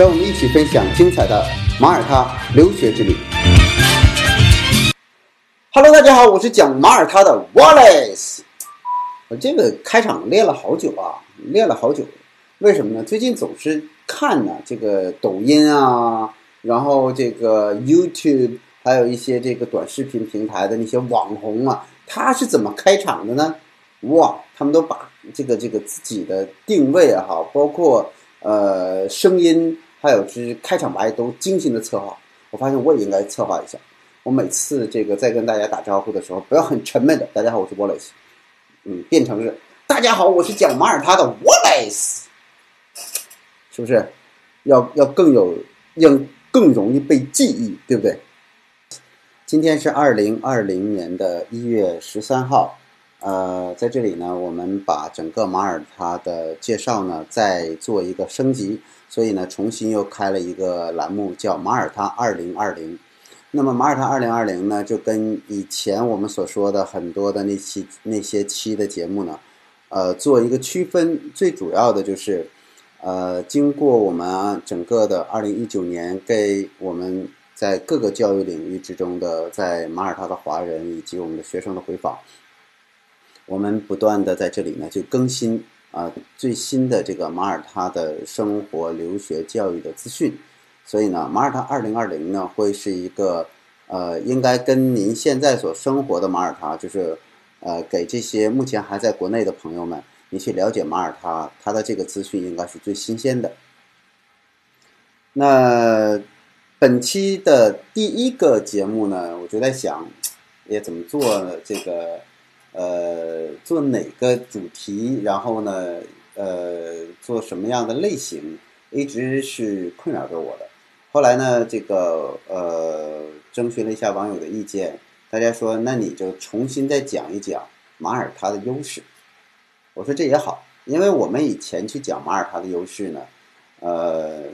让我们一起分享精彩的马耳他留学之旅。Hello，大家好，我是讲马耳他的 Wallace。我这个开场练了好久啊，练了好久。为什么呢？最近总是看呢这个抖音啊，然后这个 YouTube，还有一些这个短视频平台的那些网红啊，他是怎么开场的呢？哇，他们都把这个这个自己的定位啊，哈，包括呃声音，还有是开场白都精心的策划。我发现我也应该策划一下。我每次这个在跟大家打招呼的时候，不要很沉闷的。大家好，我是 Wallace。嗯，变成是大家好，我是讲马耳他的 Wallace，是不是？要要更有，要更容易被记忆，对不对？今天是二零二零年的一月十三号，呃，在这里呢，我们把整个马耳他的介绍呢再做一个升级，所以呢，重新又开了一个栏目，叫马耳他二零二零。那么马耳他二零二零呢，就跟以前我们所说的很多的那期那些期的节目呢，呃，做一个区分。最主要的就是，呃，经过我们整个的二零一九年，给我们在各个教育领域之中的在马耳他的华人以及我们的学生的回访，我们不断的在这里呢就更新啊最新的这个马耳他的生活、留学、教育的资讯。所以呢，马耳他二零二零呢会是一个，呃，应该跟您现在所生活的马耳他，就是，呃，给这些目前还在国内的朋友们，你去了解马耳他，它的这个资讯应该是最新鲜的。那本期的第一个节目呢，我就在想，也怎么做这个，呃，做哪个主题，然后呢，呃，做什么样的类型，一直是困扰着我的。后来呢，这个呃，征询了一下网友的意见，大家说，那你就重新再讲一讲马耳他的优势。我说这也好，因为我们以前去讲马耳他的优势呢，呃，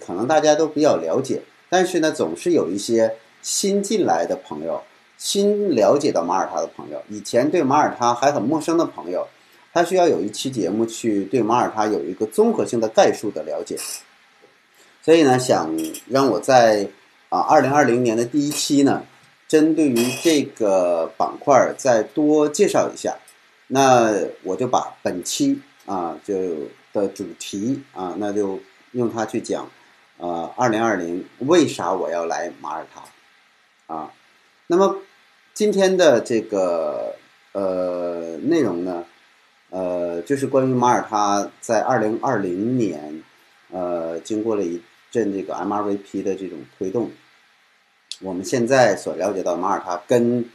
可能大家都比较了解，但是呢，总是有一些新进来的朋友，新了解到马耳他的朋友，以前对马耳他还很陌生的朋友，他需要有一期节目去对马耳他有一个综合性的概述的了解。所以呢，想让我在啊二零二零年的第一期呢，针对于这个板块再多介绍一下。那我就把本期啊就的主题啊，那就用它去讲，呃，二零二零为啥我要来马耳他啊？那么今天的这个呃内容呢，呃，就是关于马耳他在二零二零年呃经过了一。阵这个 MRVP 的这种推动，我们现在所了解到马耳他跟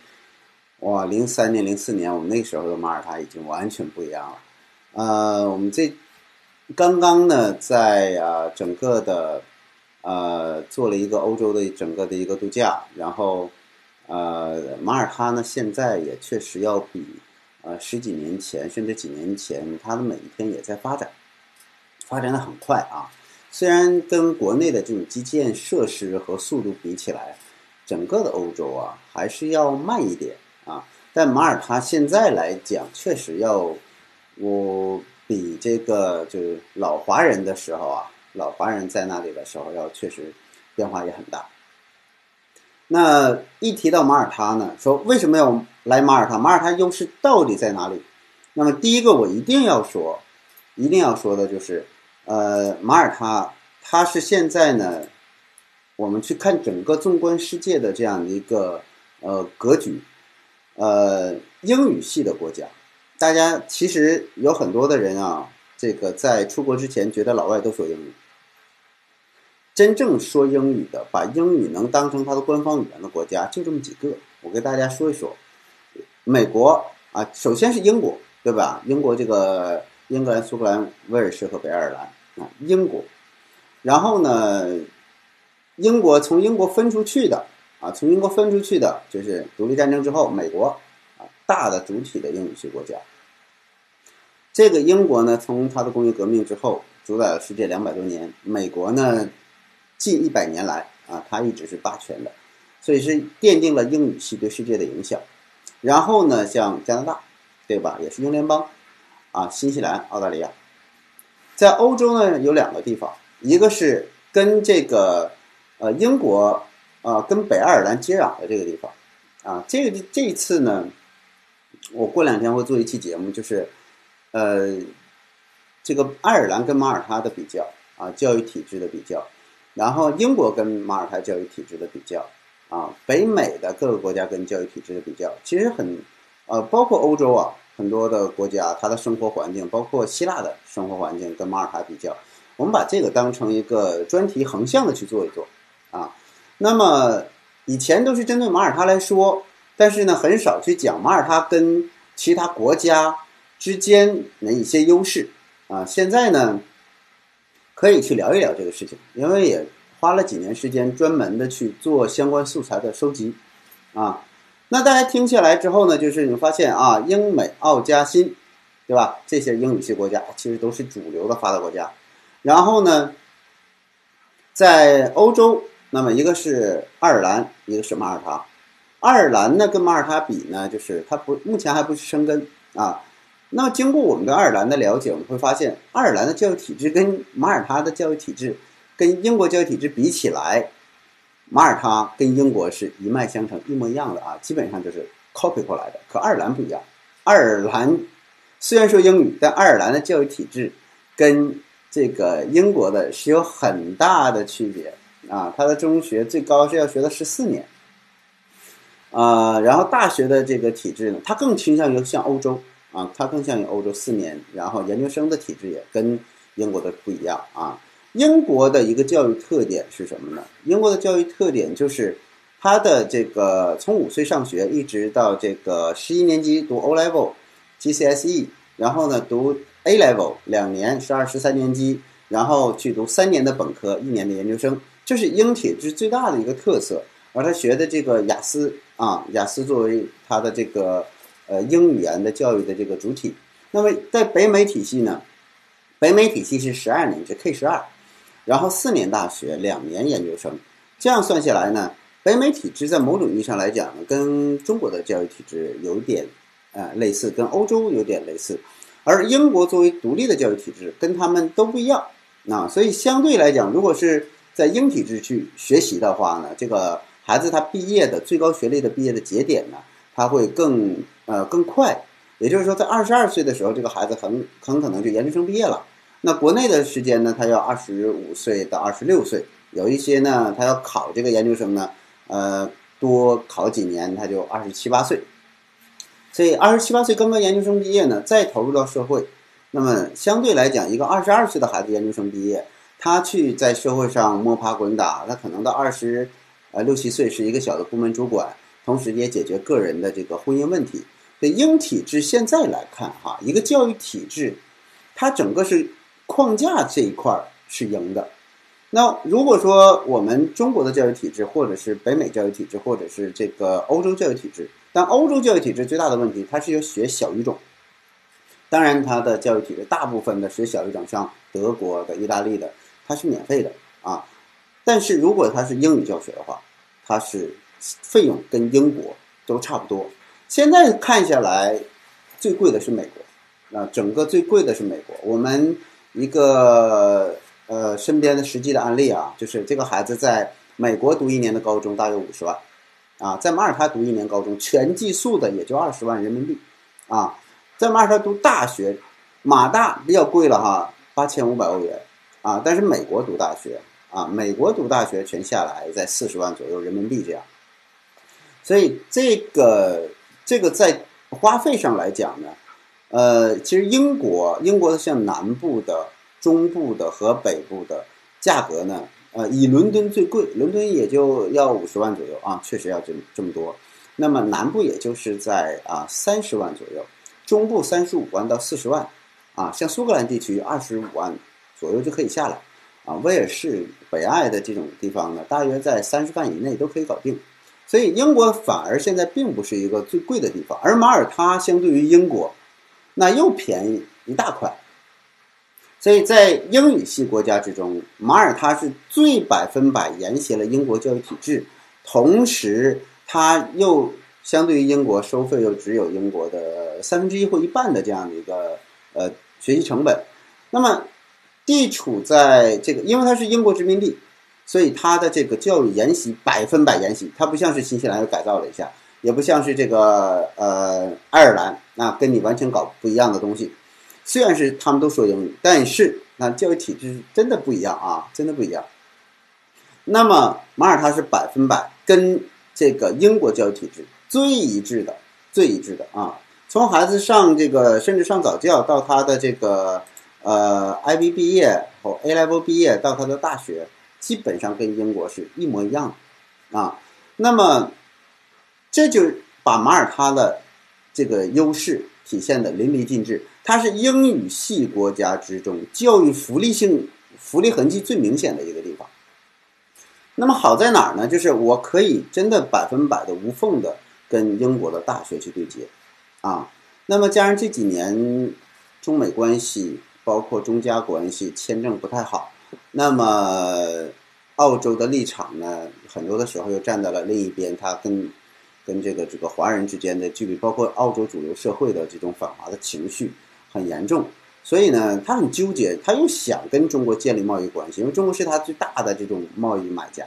哇零三年、零四年我们那时候的马耳他已经完全不一样了。呃，我们这刚刚呢在啊整个的呃做了一个欧洲的整个的一个度假，然后呃马耳他呢现在也确实要比呃十几年前甚至几年前，它的每一天也在发展，发展的很快啊。虽然跟国内的这种基建设施和速度比起来，整个的欧洲啊还是要慢一点啊。但马耳他现在来讲，确实要我比这个就是老华人的时候啊，老华人在那里的时候要确实变化也很大。那一提到马耳他呢，说为什么要来马耳他？马耳他优势到底在哪里？那么第一个我一定要说，一定要说的就是。呃，马耳他，它是现在呢，我们去看整个纵观世界的这样的一个呃格局，呃，英语系的国家，大家其实有很多的人啊，这个在出国之前觉得老外都说英语，真正说英语的，把英语能当成它的官方语言的国家就这么几个，我给大家说一说，美国啊，首先是英国，对吧？英国这个英格兰、苏格兰、威尔士和北爱尔兰。啊，英国，然后呢，英国从英国分出去的啊，从英国分出去的就是独立战争之后美国啊大的主体的英语系国家。这个英国呢，从它的工业革命之后主宰了世界两百多年，美国呢近一百年来啊，它一直是霸权的，所以是奠定了英语系对世界的影响。然后呢，像加拿大，对吧，也是英联邦啊，新西兰、澳大利亚，在欧洲呢有两个地方，一个是跟这个呃英国啊跟北爱尔兰接壤的这个地方啊，这个这一次呢，我过两天会做一期节目，就是。呃，这个爱尔兰跟马耳他的比较啊，教育体制的比较，然后英国跟马耳他教育体制的比较啊，北美的各个国家跟教育体制的比较，其实很呃，包括欧洲啊，很多的国家它的生活环境，包括希腊的生活环境跟马耳他比较，我们把这个当成一个专题横向的去做一做啊。那么以前都是针对马耳他来说，但是呢，很少去讲马耳他跟其他国家。之间的一些优势啊，现在呢可以去聊一聊这个事情，因为也花了几年时间专门的去做相关素材的收集啊。那大家听下来之后呢，就是你发现啊，英美澳加新，对吧？这些英语系国家其实都是主流的发达国家。然后呢，在欧洲，那么一个是爱尔兰，一个是马耳他。爱尔兰呢跟马耳他比呢，就是它不目前还不是生根啊。那么，经过我们对爱尔兰的了解，我们会发现，爱尔兰的教育体制跟马耳他的教育体制，跟英国教育体制比起来，马耳他跟英国是一脉相承、一模一样的啊，基本上就是 copy 过来的。可爱尔兰不一样，爱尔兰虽然说英语，但爱尔兰的教育体制跟这个英国的是有很大的区别啊。它的中学最高是要学到十四年，啊，然后大学的这个体制呢，它更倾向于像欧洲。啊，它更像于欧洲四年，然后研究生的体制也跟英国的不一样啊。英国的一个教育特点是什么呢？英国的教育特点就是它的这个从五岁上学一直到这个十一年级读 O level GCSE，然后呢读 A level 两年十二十三年级，然后去读三年的本科，一年的研究生，这是英体制最大的一个特色。而他学的这个雅思啊，雅思作为他的这个。呃，英语言的教育的这个主体，那么在北美体系呢，北美体系是十二年制 K 十二，然后四年大学，两年研究生，这样算下来呢，北美体制在某种意义上来讲呢，跟中国的教育体制有点呃类似，跟欧洲有点类似，而英国作为独立的教育体制，跟他们都不一样。啊，所以相对来讲，如果是在英体制去学习的话呢，这个孩子他毕业的最高学历的毕业的节点呢，他会更。呃，更快，也就是说，在二十二岁的时候，这个孩子很很可能就研究生毕业了。那国内的时间呢，他要二十五岁到二十六岁，有一些呢，他要考这个研究生呢，呃，多考几年，他就二十七八岁。所以二十七八岁刚刚研究生毕业呢，再投入到社会，那么相对来讲，一个二十二岁的孩子研究生毕业，他去在社会上摸爬滚打，他可能到二十呃六七岁是一个小的部门主管，同时也解决个人的这个婚姻问题。这英体制现在来看，哈，一个教育体制，它整个是框架这一块是赢的。那如果说我们中国的教育体制，或者是北美教育体制，或者是这个欧洲教育体制，但欧洲教育体制最大的问题，它是要学小语种。当然，它的教育体制大部分的学小语种，像德国的、意大利的，它是免费的啊。但是如果它是英语教学的话，它是费用跟英国都差不多。现在看下来，最贵的是美国，啊，整个最贵的是美国。我们一个呃身边的实际的案例啊，就是这个孩子在美国读一年的高中大约五十万，啊，在马耳他读一年高中全寄宿的也就二十万人民币，啊，在马耳他读大学，马大比较贵了哈，八千五百欧元，啊，但是美国读大学啊，美国读大学全下来在四十万左右人民币这样，所以这个。这个在花费上来讲呢，呃，其实英国英国的像南部的、中部的和北部的价格呢，呃，以伦敦最贵，伦敦也就要五十万左右啊，确实要这这么多。那么南部也就是在啊三十万左右，中部三十五万到四十万，啊，像苏格兰地区二十五万左右就可以下来，啊，威尔士、北爱的这种地方呢，大约在三十万以内都可以搞定。所以英国反而现在并不是一个最贵的地方，而马耳他相对于英国，那又便宜一大块。所以在英语系国家之中，马耳他是最百分百沿袭了英国教育体制，同时它又相对于英国收费又只有英国的三分之一或一半的这样的一个呃学习成本。那么地处在这个，因为它是英国殖民地。所以它的这个教育沿袭百分百沿袭，它不像是新西兰又改造了一下，也不像是这个呃爱尔兰，那跟你完全搞不一样的东西。虽然是他们都说英语，但是那教育体制真的不一样啊，真的不一样。那么马耳他是百分百跟这个英国教育体制最一致的，最一致的啊。从孩子上这个甚至上早教到他的这个呃 IB 毕业或 A level 毕业到他的大学。基本上跟英国是一模一样的啊，那么这就把马耳他的这个优势体现的淋漓尽致。它是英语系国家之中教育福利性、福利痕迹最明显的一个地方。那么好在哪儿呢？就是我可以真的百分百的无缝的跟英国的大学去对接啊。那么加上这几年中美关系，包括中加关系，签证不太好。那么，澳洲的立场呢，很多的时候又站在了另一边，他跟跟这个这个华人之间的距离，包括澳洲主流社会的这种反华的情绪很严重，所以呢，他很纠结，他又想跟中国建立贸易关系，因为中国是他最大的这种贸易买家，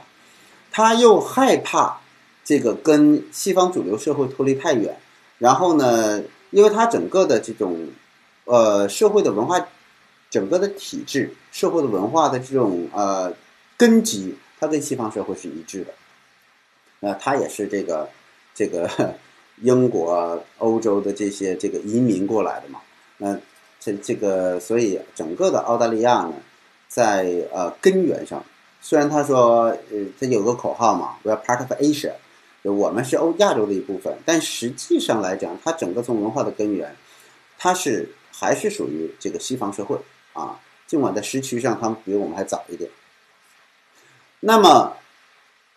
他又害怕这个跟西方主流社会脱离太远，然后呢，因为他整个的这种呃社会的文化。整个的体制、社会的文化的这种呃根基，它跟西方社会是一致的。那它也是这个这个 英国、欧洲的这些这个移民过来的嘛。那这这个，所以整个的澳大利亚呢，在呃根源上，虽然他说呃他有个口号嘛，We are part of Asia，我们是欧亚洲的一部分，但实际上来讲，它整个从文化的根源，它是还是属于这个西方社会。啊，尽管在时区上他们比我们还早一点，那么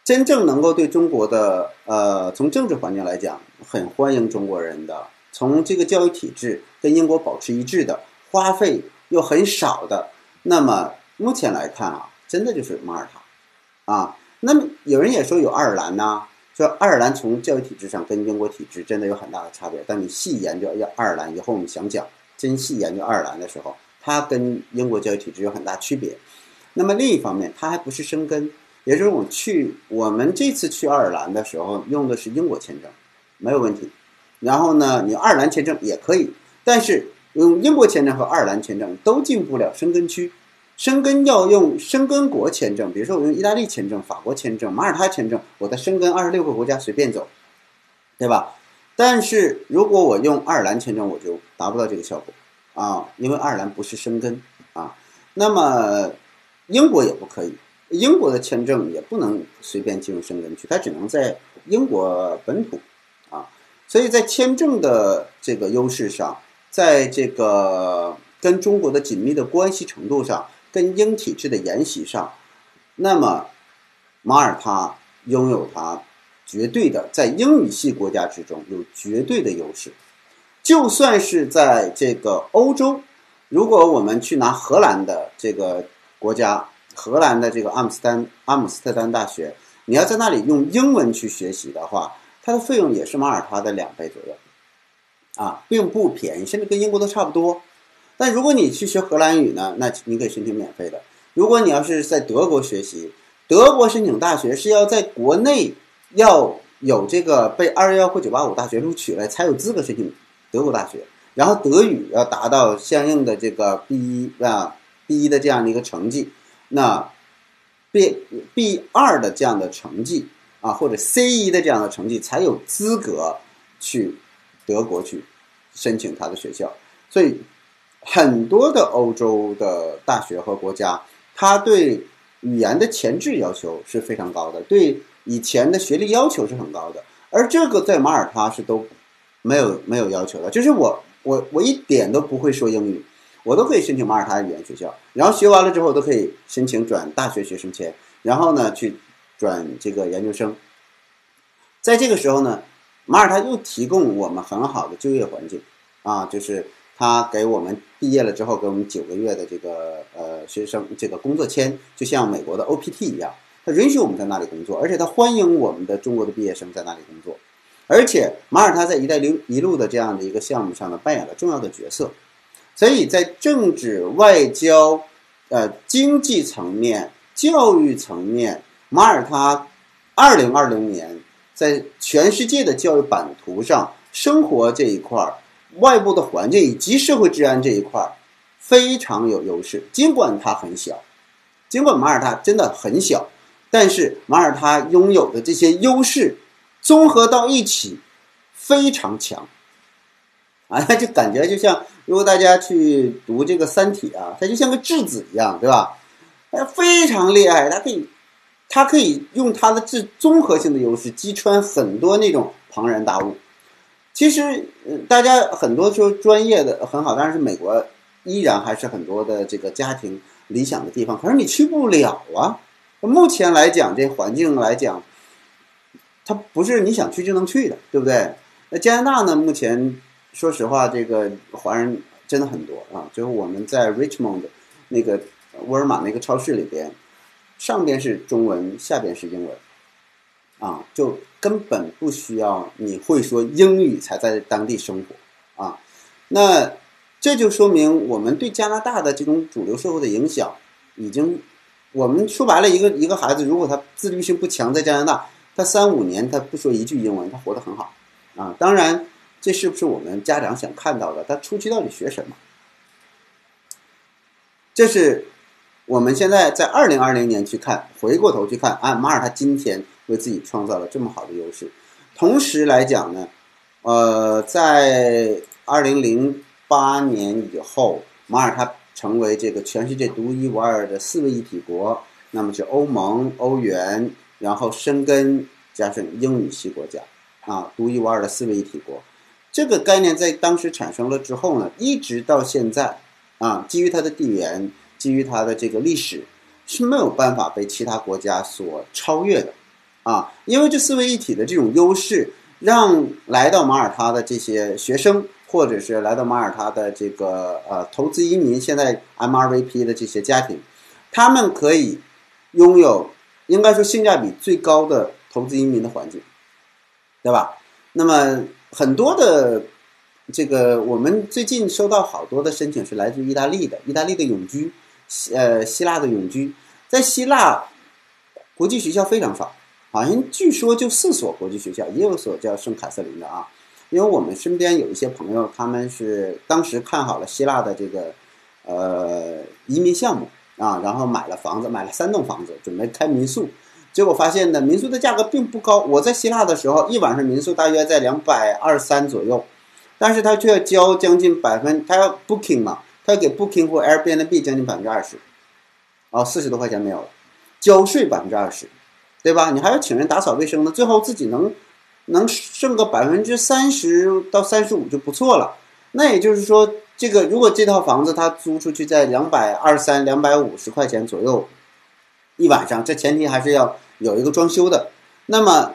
真正能够对中国的呃，从政治环境来讲，很欢迎中国人的，从这个教育体制跟英国保持一致的，花费又很少的，那么目前来看啊，真的就是马耳他啊。那么有人也说有爱尔兰呐，说爱尔兰从教育体制上跟英国体制真的有很大的差别，但你细研究要爱尔兰，以后我们想讲真细研究爱尔兰的时候。它跟英国教育体制有很大区别，那么另一方面，它还不是生根，也就是我去我们这次去爱尔兰的时候用的是英国签证，没有问题。然后呢，你爱尔兰签证也可以，但是用英国签证和爱尔兰签证都进不了生根区，生根要用生根国签证，比如说我用意大利签证、法国签证、马耳他签证，我在生根二十六个国家随便走，对吧？但是如果我用爱尔兰签证，我就达不到这个效果。啊，因为爱尔兰不是生根啊，那么英国也不可以，英国的签证也不能随便进入生根区，它只能在英国本土啊，所以在签证的这个优势上，在这个跟中国的紧密的关系程度上，跟英体制的沿袭上，那么马耳他拥有它绝对的在英语系国家之中有绝对的优势。就算是在这个欧洲，如果我们去拿荷兰的这个国家，荷兰的这个阿姆斯丹阿姆斯特丹大学，你要在那里用英文去学习的话，它的费用也是马耳他的两倍左右，啊，并不便宜，甚至跟英国都差不多。但如果你去学荷兰语呢，那你可以申请免费的。如果你要是在德国学习，德国申请大学是要在国内要有这个被二幺幺或九八五大学录取了才有资格申请。德国大学，然后德语要达到相应的这个 B 一啊 B 一的这样的一个成绩，那 B B 二的这样的成绩啊，或者 C 一的这样的成绩，才有资格去德国去申请他的学校。所以很多的欧洲的大学和国家，他对语言的前置要求是非常高的，对以前的学历要求是很高的，而这个在马耳他是都。没有没有要求的，就是我我我一点都不会说英语，我都可以申请马耳他语言学校，然后学完了之后都可以申请转大学学生签，然后呢去转这个研究生。在这个时候呢，马耳他又提供我们很好的就业环境，啊，就是他给我们毕业了之后给我们九个月的这个呃学生这个工作签，就像美国的 OPT 一样，他允许我们在那里工作，而且他欢迎我们的中国的毕业生在那里工作，而且马耳他在“一带一路”的这样的一个项目上呢，扮演了重要的角色，所以在政治、外交、呃经济层面、教育层面，马耳他二零二零年。在全世界的教育版图上，生活这一块儿、外部的环境以及社会治安这一块儿非常有优势。尽管它很小，尽管马耳他真的很小，但是马耳他拥有的这些优势综合到一起非常强。啊，就感觉就像如果大家去读这个《三体》啊，它就像个质子一样，对吧？它非常厉害，它可以。它可以用它的质综合性的优势击穿很多那种庞然大物。其实，大家很多说专业的很好，但是美国依然还是很多的这个家庭理想的地方。可是你去不了啊！目前来讲，这环境来讲，它不是你想去就能去的，对不对？那加拿大呢？目前说实话，这个华人真的很多啊。就是我们在 Richmond 那个沃尔玛那个超市里边。上边是中文，下边是英文，啊，就根本不需要你会说英语才在当地生活，啊，那这就说明我们对加拿大的这种主流社会的影响，已经，我们说白了，一个一个孩子如果他自律性不强，在加拿大，他三五年他不说一句英文，他活得很好，啊，当然这是不是我们家长想看到的？他出去到底学什么？这是。我们现在在二零二零年去看，回过头去看，啊，马耳他今天为自己创造了这么好的优势。同时来讲呢，呃，在二零零八年以后，马耳他成为这个全世界独一无二的四位一体国，那么是欧盟、欧元，然后申根加上英语系国家，啊，独一无二的四位一体国。这个概念在当时产生了之后呢，一直到现在，啊，基于它的地缘。基于它的这个历史是没有办法被其他国家所超越的，啊，因为这四位一体的这种优势，让来到马耳他的这些学生，或者是来到马耳他的这个呃投资移民，现在 MRVP 的这些家庭，他们可以拥有应该说性价比最高的投资移民的环境，对吧？那么很多的这个我们最近收到好多的申请是来自意大利的，意大利的永居。呃，希腊的永居，在希腊国际学校非常少，好像据说就四所国际学校，也有所叫圣凯瑟琳的啊。因为我们身边有一些朋友，他们是当时看好了希腊的这个呃移民项目啊，然后买了房子，买了三栋房子，准备开民宿，结果发现呢，民宿的价格并不高。我在希腊的时候，一晚上民宿大约在两百二三左右，但是他却要交将近百分，他要 booking 嘛。他要给 Booking 或 Airbnb 将近百分之二十，啊，四十多块钱没有了，交税百分之二十，对吧？你还要请人打扫卫生呢，最后自己能能剩个百分之三十到三十五就不错了。那也就是说，这个如果这套房子他租出去在两百二三、两百五十块钱左右一晚上，这前提还是要有一个装修的，那么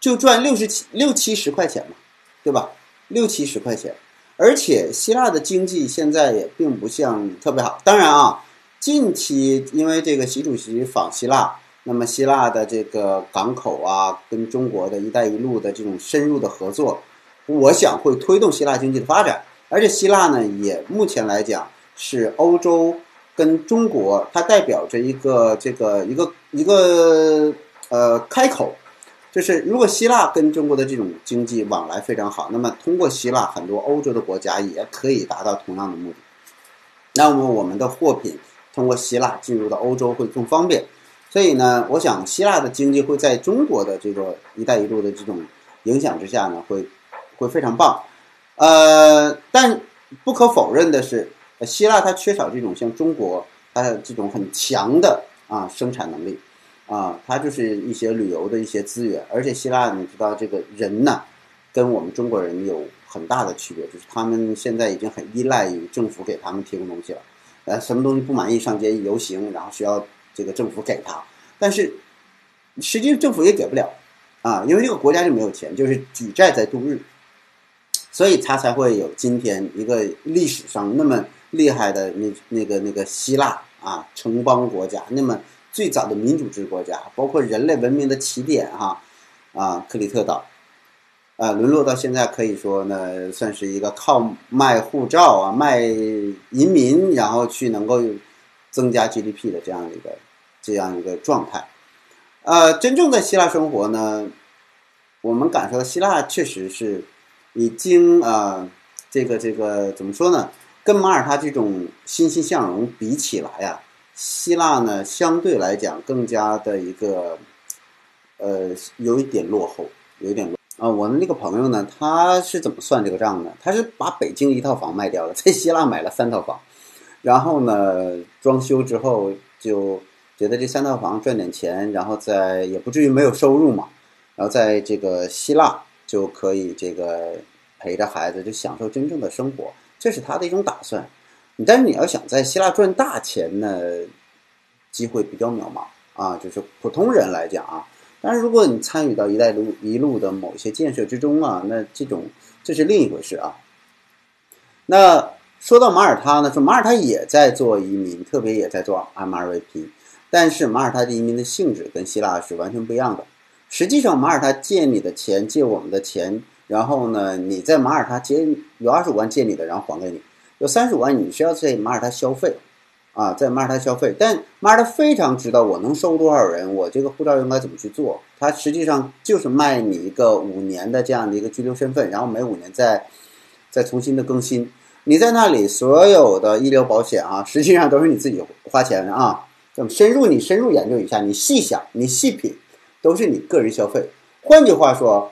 就赚六十七六七十块钱嘛，对吧？六七十块钱。而且希腊的经济现在也并不像特别好。当然啊，近期因为这个习主席访希腊，那么希腊的这个港口啊，跟中国的一带一路的这种深入的合作，我想会推动希腊经济的发展。而且希腊呢，也目前来讲是欧洲跟中国，它代表着一个这个一个一个呃开口。就是如果希腊跟中国的这种经济往来非常好，那么通过希腊，很多欧洲的国家也可以达到同样的目的。那么我们的货品通过希腊进入到欧洲会更方便。所以呢，我想希腊的经济会在中国的这个“一带一路”的这种影响之下呢，会会非常棒。呃，但不可否认的是，希腊它缺少这种像中国它这种很强的啊生产能力。啊，它就是一些旅游的一些资源，而且希腊你知道这个人呢，跟我们中国人有很大的区别，就是他们现在已经很依赖于政府给他们提供东西了。呃，什么东西不满意上街游行，然后需要这个政府给他，但是实际政府也给不了啊，因为这个国家就没有钱，就是举债在度日，所以他才会有今天一个历史上那么厉害的那那个那个希腊啊城邦国家，那么最早的民主制国家，包括人类文明的起点哈啊克里特岛。啊，沦落到现在可以说呢，算是一个靠卖护照啊、卖移民，然后去能够增加 GDP 的这样一个这样一个状态。呃，真正在希腊生活呢，我们感受到希腊确实是已经啊，这个这个怎么说呢？跟马耳他这种欣欣向荣比起来呀，希腊呢相对来讲更加的一个呃有一点落后，有一点落。啊，我的那个朋友呢，他是怎么算这个账呢？他是把北京一套房卖掉了，在希腊买了三套房，然后呢，装修之后就觉得这三套房赚点钱，然后在也不至于没有收入嘛，然后在这个希腊就可以这个陪着孩子就享受真正的生活，这是他的一种打算。但是你要想在希腊赚大钱呢，机会比较渺茫啊，就是普通人来讲啊。但是如果你参与到“一带一路”的某些建设之中啊，那这种这是另一回事啊。那说到马耳他呢，说马耳他也在做移民，特别也在做 MRVP，但是马耳他的移民的性质跟希腊是完全不一样的。实际上，马耳他借你的钱，借我们的钱，然后呢，你在马耳他借有二十五万借你的，然后还给你，有三十五万你需要在马耳他消费。啊，在马耳他消费，但马耳他非常知道我能收多少人，我这个护照应该怎么去做。他实际上就是卖你一个五年的这样的一个居留身份，然后每五年再再重新的更新。你在那里所有的医疗保险啊，实际上都是你自己花钱的啊。这么深入你深入研究一下，你细想，你细品，都是你个人消费。换句话说，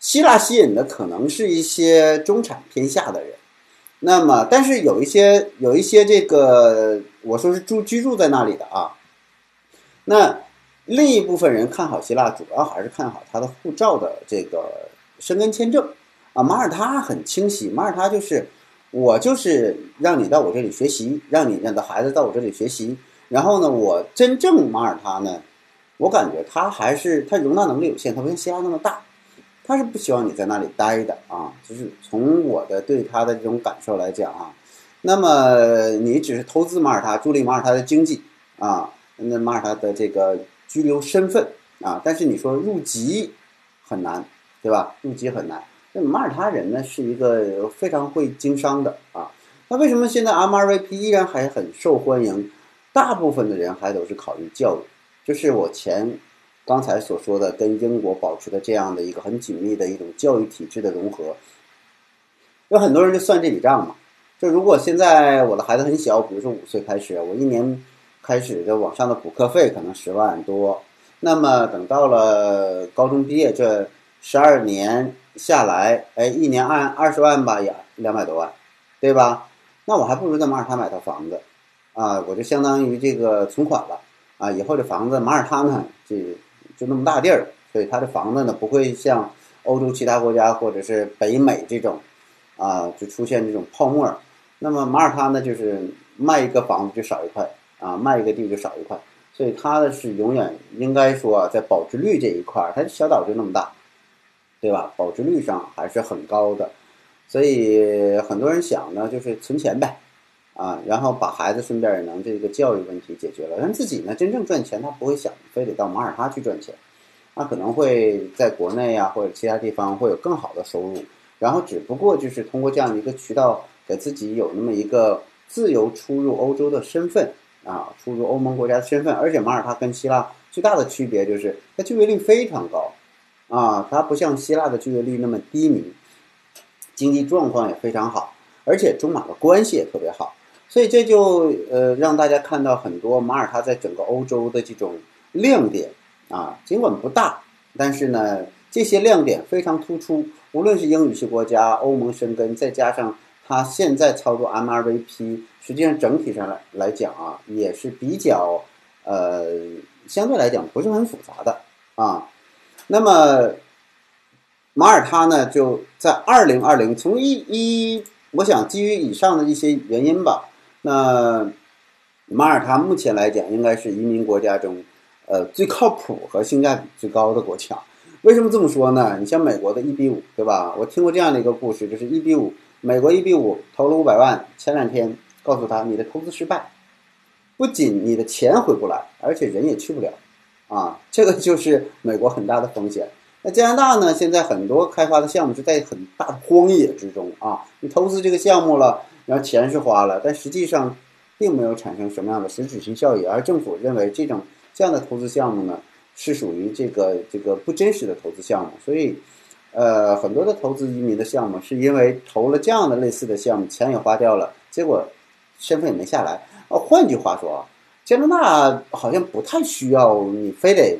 希腊吸引的可能是一些中产偏下的人。那么，但是有一些有一些这个，我说是住居住在那里的啊。那另一部分人看好希腊，主要还是看好他的护照的这个申根签证啊。马耳他很清晰，马耳他就是我就是让你到我这里学习，让你让的孩子到我这里学习。然后呢，我真正马耳他呢，我感觉他还是他容纳能力有限，他不像希腊那么大。他是不希望你在那里待的啊，就是从我的对他的这种感受来讲啊，那么你只是投资马耳他，助力马耳他的经济啊，那马耳他的这个居留身份啊，但是你说入籍很难，对吧？入籍很难。那马耳他人呢是一个非常会经商的啊，那为什么现在 MRVP 依然还很受欢迎？大部分的人还都是考虑教育，就是我前。刚才所说的跟英国保持的这样的一个很紧密的一种教育体制的融合，有很多人就算这笔账嘛。就如果现在我的孩子很小，比如说五岁开始，我一年开始的网上的补课费可能十万多，那么等到了高中毕业这十二年下来，哎，一年按二十万吧，也两百多万，对吧？那我还不如在马耳他买套房子，啊，我就相当于这个存款了，啊，以后这房子马耳他呢，就。就那么大地儿，所以它的房子呢不会像欧洲其他国家或者是北美这种，啊，就出现这种泡沫。那么马耳他呢，就是卖一个房子就少一块，啊，卖一个地就少一块，所以它的是永远应该说在保值率这一块，它小岛就那么大，对吧？保值率上还是很高的，所以很多人想呢，就是存钱呗。啊，然后把孩子顺便也能这个教育问题解决了，但自己呢真正赚钱，他不会想非得到马耳他去赚钱，他可能会在国内啊或者其他地方会有更好的收入，然后只不过就是通过这样的一个渠道，给自己有那么一个自由出入欧洲的身份啊，出入欧盟国家的身份，而且马耳他跟希腊最大的区别就是它就业率非常高，啊，它不像希腊的就业率那么低迷，经济状况也非常好，而且中马的关系也特别好。所以这就呃让大家看到很多马耳他在整个欧洲的这种亮点啊，尽管不大，但是呢这些亮点非常突出。无论是英语系国家、欧盟生根，再加上它现在操作 MRVP，实际上整体上来来讲啊，也是比较呃相对来讲不是很复杂的啊。那么马耳他呢就在二零二零，从一一，我想基于以上的一些原因吧，那马耳他目前来讲应该是移民国家中，呃最靠谱和性价比最高的国家。为什么这么说呢？你像美国的一比五，对吧？我听过这样的一个故事，就是一比五，美国一比五投了五百万，前两天告诉他你的投资失败，不仅你的钱回不来，而且人也去不了，啊，这个就是美国很大的风险。那加拿大呢？现在很多开发的项目是在很大的荒野之中啊，你投资这个项目了，然后钱是花了，但实际上并没有产生什么样的实质性效益，而政府认为这种这样的投资项目呢？是属于这个这个不真实的投资项目，所以，呃，很多的投资移民的项目是因为投了这样的类似的项目，钱也花掉了，结果身份也没下来。呃，换句话说，加拿大好像不太需要你非得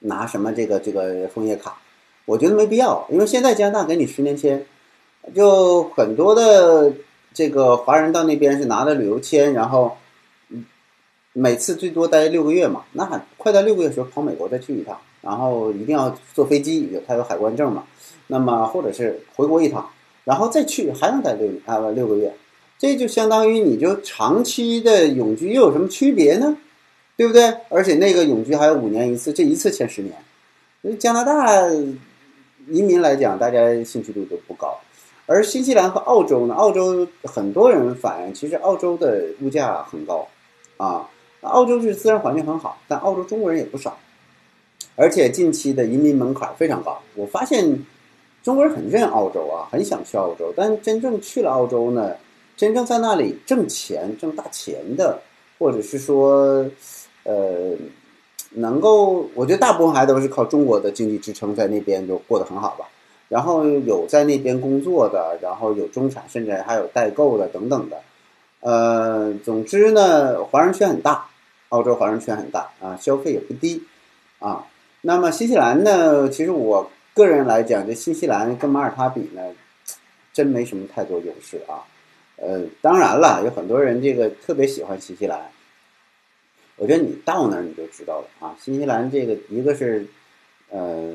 拿什么这个这个枫叶卡，我觉得没必要，因为现在加拿大给你十年签，就很多的这个华人到那边是拿的旅游签，然后。嗯每次最多待六个月嘛，那快到六个月的时候跑美国再去一趟，然后一定要坐飞机，有他有海关证嘛。那么或者是回国一趟，然后再去还能待六啊六个月，这就相当于你就长期的永居又有什么区别呢？对不对？而且那个永居还有五年一次，这一次签十年。所以加拿大移民来讲，大家兴趣度都不高。而新西兰和澳洲呢，澳洲很多人反映，其实澳洲的物价很高啊。澳洲是自然环境很好，但澳洲中国人也不少，而且近期的移民门槛非常高。我发现中国人很认澳洲啊，很想去澳洲，但真正去了澳洲呢，真正在那里挣钱、挣大钱的，或者是说，呃，能够，我觉得大部分还都是靠中国的经济支撑，在那边就过得很好吧。然后有在那边工作的，然后有中产，甚至还有代购的等等的。呃，总之呢，华人圈很大。澳洲华人圈很大啊，消费也不低啊。那么新西兰呢？其实我个人来讲，这新西兰跟马耳他比呢，真没什么太多优势啊。呃，当然了，有很多人这个特别喜欢新西兰。我觉得你到那儿你就知道了啊。新西兰这个一个是，呃，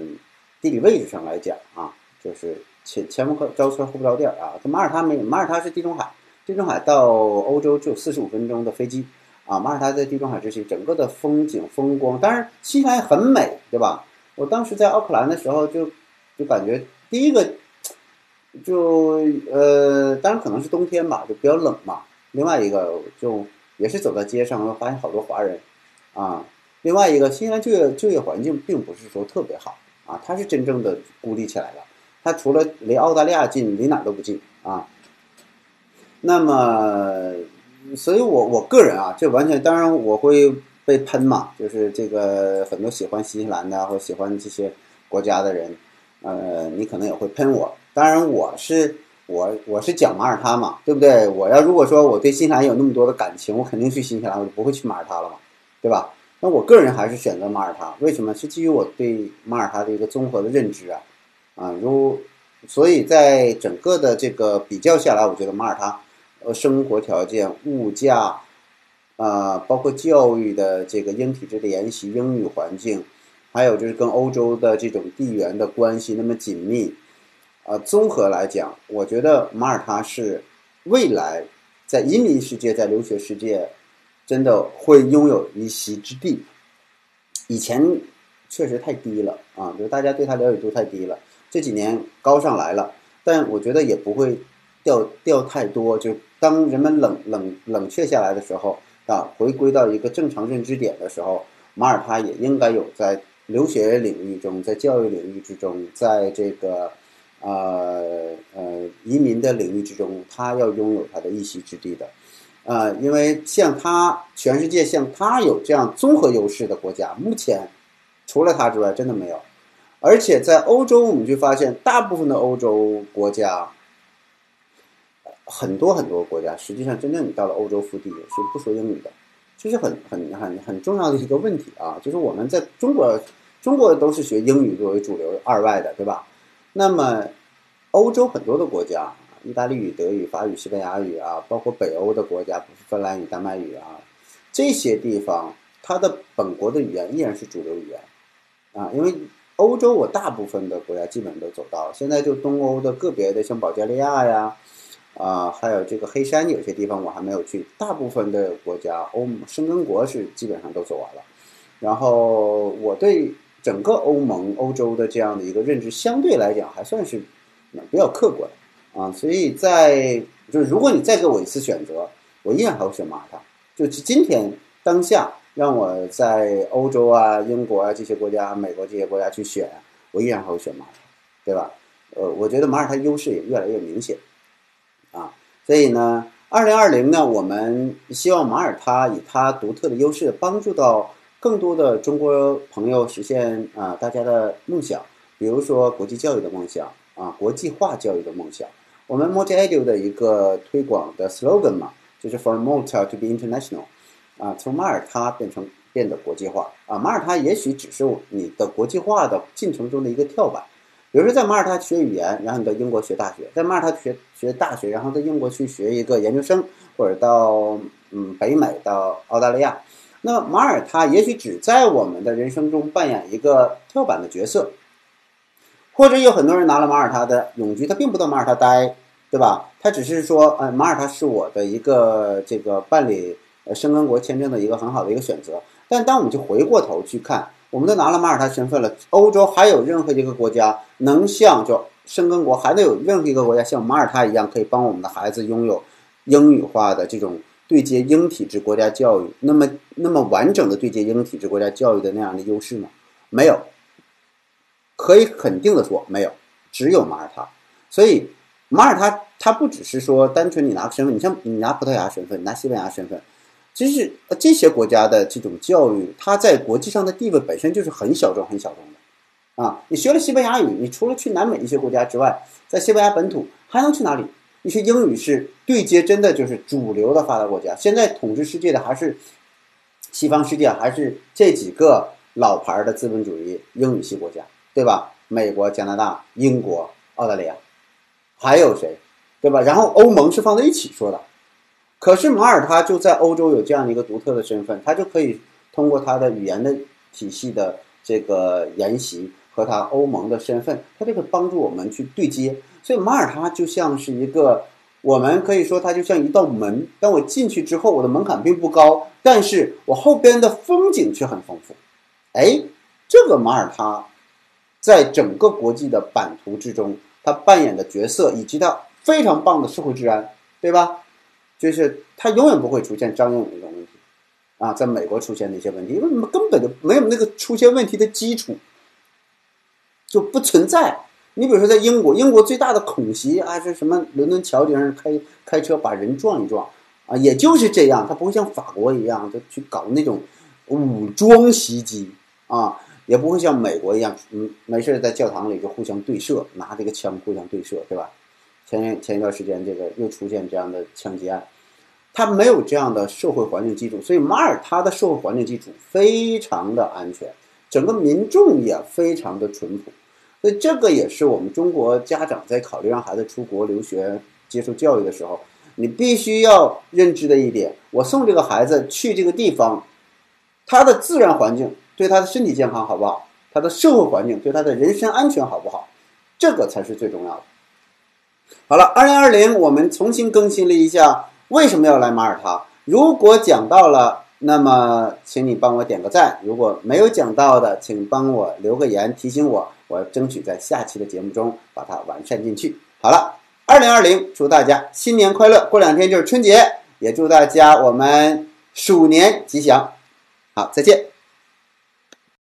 地理位置上来讲啊，就是前前不着村后不着店啊。这马耳他没，马耳他是地中海，地中海到欧洲就四十五分钟的飞机。啊，马耳他在地中海之西，整个的风景风光，当然新西兰很美，对吧？我当时在奥克兰的时候，就就感觉第一个，就呃，当然可能是冬天吧，就比较冷嘛。另外一个，就也是走在街上，发现好多华人啊。另外一个，新西兰就业就业环境并不是说特别好啊，它是真正的孤立起来了。它除了离澳大利亚近，离哪都不近啊。那么。所以，我我个人啊，这完全当然我会被喷嘛，就是这个很多喜欢新西兰的或喜欢这些国家的人，呃，你可能也会喷我。当然，我是我我是讲马耳他嘛，对不对？我要如果说我对新西兰有那么多的感情，我肯定去新西兰，我就不会去马耳他了嘛，对吧？那我个人还是选择马耳他，为什么？是基于我对马耳他的一个综合的认知啊，啊，如所以在整个的这个比较下来，我觉得马耳他。呃，生活条件、物价，啊，包括教育的这个英体制联系、英语环境，还有就是跟欧洲的这种地缘的关系那么紧密，啊，综合来讲，我觉得马耳他是未来在移民世界、在留学世界，真的会拥有一席之地。以前确实太低了啊，就是大家对他了解度太低了，这几年高上来了，但我觉得也不会掉掉太多，就。当人们冷冷冷却下来的时候啊，回归到一个正常认知点的时候，马耳他也应该有在留学领域中，在教育领域之中，在这个呃呃移民的领域之中，他要拥有他的一席之地的，啊，因为像他，全世界像他有这样综合优势的国家，目前除了他之外，真的没有。而且在欧洲，我们就发现，大部分的欧洲国家。很多很多国家，实际上真正你到了欧洲腹地是不说英语的，这是很很很很重要的一个问题啊！就是我们在中国，中国都是学英语作为主流二外的，对吧？那么欧洲很多的国家，意大利语、德语、法语、西班牙语啊，包括北欧的国家，芬兰语、丹麦语啊，这些地方它的本国的语言依然是主流语言啊，因为欧洲我大部分的国家基本都走到了，现在就东欧的个别的像保加利亚呀，啊，还有这个黑山有些地方我还没有去，大部分的国家欧申根国是基本上都走完了。然后我对整个欧盟、欧洲的这样的一个认知，相对来讲还算是比较客观啊，所以在就是如果你再给我一次选择，我依然还会选马耳他。就今天当下。让我在欧洲啊、英国啊这些国家、美国这些国家去选，我依然还会选马耳他，对吧？呃，我觉得马耳他优势也越来越明显，啊，所以呢，二零二零呢，我们希望马耳他以它独特的优势，帮助到更多的中国朋友实现啊大家的梦想，比如说国际教育的梦想啊，国际化教育的梦想。我们 Multi-Edu 的一个推广的 slogan 嘛，就是 For Malta to be international。啊，从马耳他变成变得国际化啊，马耳他也许只是你的国际化的进程中的一个跳板。比如说，在马耳他学语言，然后你到英国学大学；在马耳他学学大学，然后在英国去学一个研究生，或者到嗯北美到澳大利亚。那马耳他也许只在我们的人生中扮演一个跳板的角色，或者有很多人拿了马耳他的永居，他并不到马耳他待，对吧？他只是说，呃，马耳他是我的一个这个办理。呃，申根国签证的一个很好的一个选择，但当我们就回过头去看，我们都拿了马耳他身份了，欧洲还有任何一个国家能像就申根国，还能有任何一个国家像马耳他一样，可以帮我们的孩子拥有英语化的这种对接英体制国家教育，那么那么完整的对接英体制国家教育的那样的优势吗？没有，可以肯定的说没有，只有马耳他。所以马耳他它不只是说单纯你拿身份，你像你拿葡萄牙身份，拿西班牙身份。其实，这些国家的这种教育，它在国际上的地位本身就是很小众、很小众的。啊，你学了西班牙语，你除了去南美一些国家之外，在西班牙本土还能去哪里？一些英语是对接，真的就是主流的发达国家。现在统治世界的还是西方世界，还是这几个老牌的资本主义英语系国家，对吧？美国、加拿大、英国、澳大利亚，还有谁？对吧？然后欧盟是放在一起说的。可是马耳他就在欧洲有这样一个独特的身份，他就可以通过他的语言的体系的这个研习和他欧盟的身份，他就可以帮助我们去对接。所以马耳他就像是一个，我们可以说它就像一道门。当我进去之后，我的门槛并不高，但是我后边的风景却很丰富。哎，这个马耳他在整个国际的版图之中，他扮演的角色以及他非常棒的社会治安，对吧？就是他永远不会出现张勇那种问题，啊，在美国出现的一些问题，因为什么根本就没有那个出现问题的基础，就不存在。你比如说在英国，英国最大的恐袭啊是什么？伦敦桥顶上开开车把人撞一撞，啊，也就是这样，他不会像法国一样就去搞那种武装袭击啊，也不会像美国一样，嗯，没事在教堂里就互相对射，拿这个枪互相对射，对吧？前前一段时间，这个又出现这样的枪击案，它没有这样的社会环境基础，所以马耳他的社会环境基础非常的安全，整个民众也非常的淳朴，所以这个也是我们中国家长在考虑让孩子出国留学接受教育的时候，你必须要认知的一点：我送这个孩子去这个地方，他的自然环境对他的身体健康好不好？他的社会环境对他的人身安全好不好？这个才是最重要的。好了，二零二零，我们重新更新了一下为什么要来马耳他。如果讲到了，那么请你帮我点个赞；如果没有讲到的，请帮我留个言提醒我，我争取在下期的节目中把它完善进去。好了，二零二零，祝大家新年快乐！过两天就是春节，也祝大家我们鼠年吉祥。好，再见。